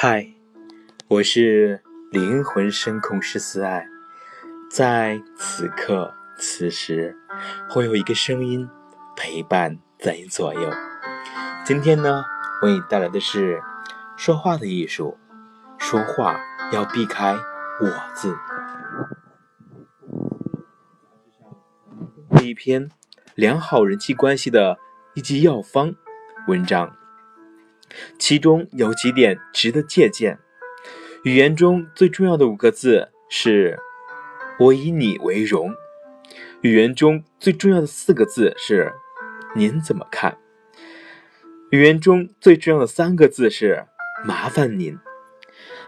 嗨，我是灵魂声控师思爱，在此刻此时，会有一个声音陪伴在你左右。今天呢，为你带来的是说话的艺术，说话要避开“我”字。一篇良好人际关系的一剂药方文章。其中有几点值得借鉴。语言中最重要的五个字是“我以你为荣”。语言中最重要的四个字是“您怎么看”。语言中最重要的三个字是“麻烦您”。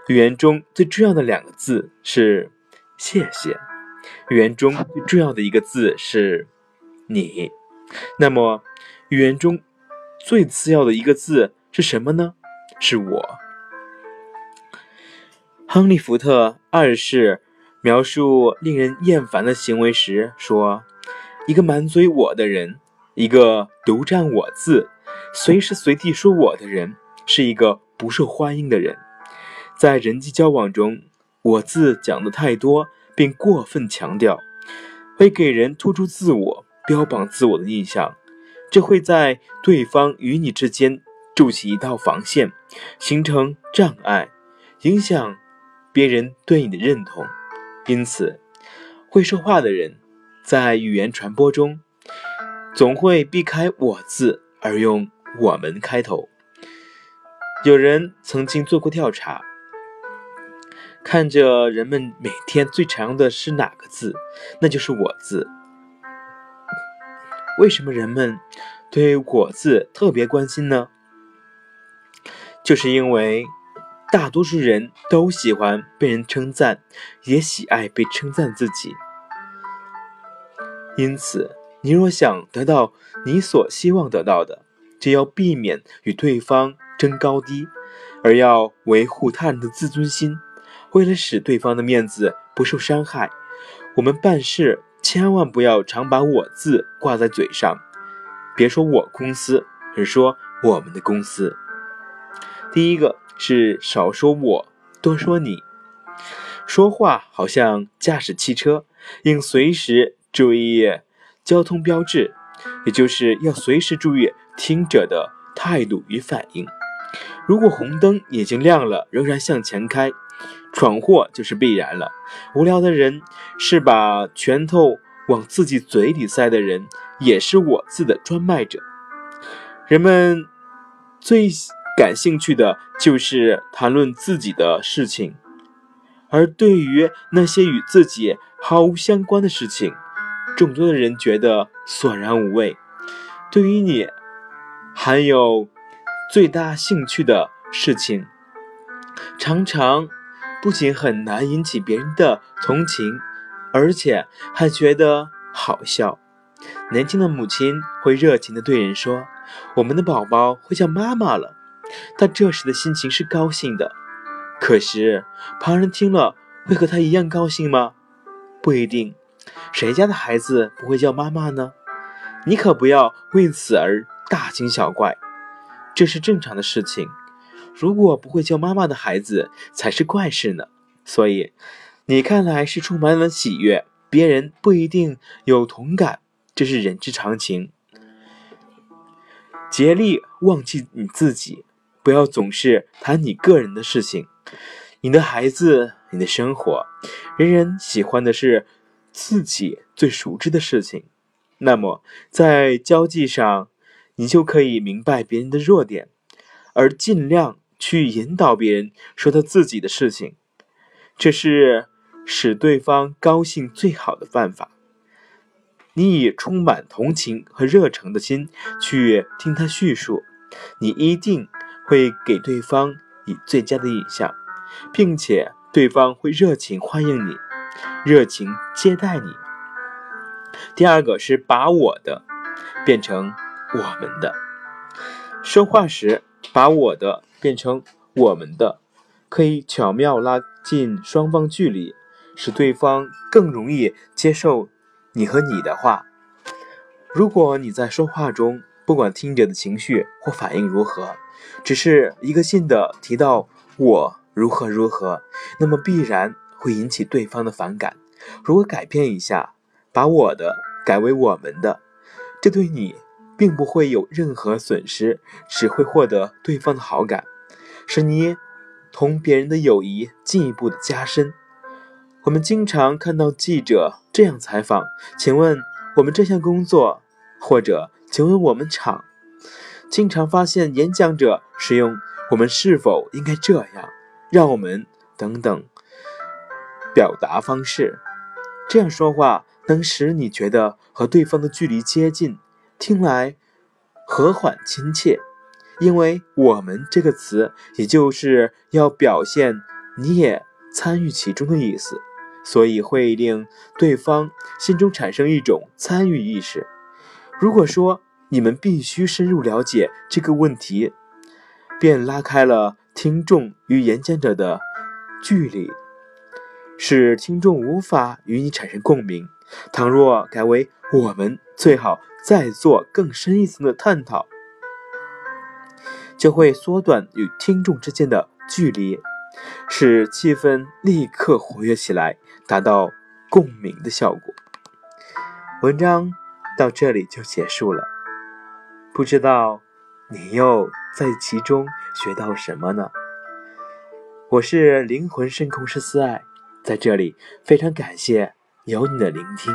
语言中最重要的两个字是“谢谢”。语言中最重要的一个字是“你”。那么，语言中最次要的一个字？是什么呢？是我。亨利·福特二世描述令人厌烦的行为时说：“一个满嘴‘我’的人，一个独占‘我’字，随时随地说‘我’的人，是一个不受欢迎的人。在人际交往中，‘我’字讲的太多，并过分强调，会给人突出自我、标榜自我的印象，这会在对方与你之间。”筑起一道防线，形成障碍，影响别人对你的认同。因此，会说话的人在语言传播中总会避开“我”字，而用“我们”开头。有人曾经做过调查，看着人们每天最常用的是哪个字，那就是“我”字。为什么人们对“我”字特别关心呢？就是因为大多数人都喜欢被人称赞，也喜爱被称赞自己。因此，你若想得到你所希望得到的，就要避免与对方争高低，而要维护他人的自尊心。为了使对方的面子不受伤害，我们办事千万不要常把我字挂在嘴上。别说我公司，而说我们的公司。第一个是少说我，多说你。说话好像驾驶汽车，应随时注意交通标志，也就是要随时注意听者的态度与反应。如果红灯已经亮了，仍然向前开，闯祸就是必然了。无聊的人是把拳头往自己嘴里塞的人，也是我字的专卖者。人们最。感兴趣的就是谈论自己的事情，而对于那些与自己毫无相关的事情，众多的人觉得索然无味。对于你含有最大兴趣的事情，常常不仅很难引起别人的同情，而且还觉得好笑。年轻的母亲会热情地对人说：“我们的宝宝会叫妈妈了。”他这时的心情是高兴的，可是旁人听了会和他一样高兴吗？不一定。谁家的孩子不会叫妈妈呢？你可不要为此而大惊小怪，这是正常的事情。如果不会叫妈妈的孩子才是怪事呢。所以，你看来是充满了喜悦，别人不一定有同感，这是人之常情。竭力忘记你自己。不要总是谈你个人的事情，你的孩子，你的生活，人人喜欢的是自己最熟知的事情。那么，在交际上，你就可以明白别人的弱点，而尽量去引导别人说他自己的事情。这是使对方高兴最好的办法。你以充满同情和热诚的心去听他叙述，你一定。会给对方以最佳的印象，并且对方会热情欢迎你，热情接待你。第二个是把我的变成我们的，说话时把我的变成我们的，可以巧妙拉近双方距离，使对方更容易接受你和你的话。如果你在说话中，不管听者的情绪或反应如何，只是一个劲的提到我如何如何，那么必然会引起对方的反感。如果改变一下，把我的改为我们的，这对你并不会有任何损失，只会获得对方的好感，使你同别人的友谊进一步的加深。我们经常看到记者这样采访：“请问我们这项工作，或者请问我们厂。”经常发现演讲者使用“我们是否应该这样”“让我们”等等表达方式。这样说话能使你觉得和对方的距离接近，听来和缓亲切。因为我们这个词，也就是要表现你也参与其中的意思，所以会令对方心中产生一种参与意识。如果说你们必须深入了解这个问题，便拉开了听众与演讲者的距离。使听众无法与你产生共鸣。倘若改为我们，最好再做更深一层的探讨，就会缩短与听众之间的距离，使气氛立刻活跃起来，达到共鸣的效果。文章到这里就结束了，不知道你又在其中学到什么呢？我是灵魂深空师思爱。在这里，非常感谢有你的聆听。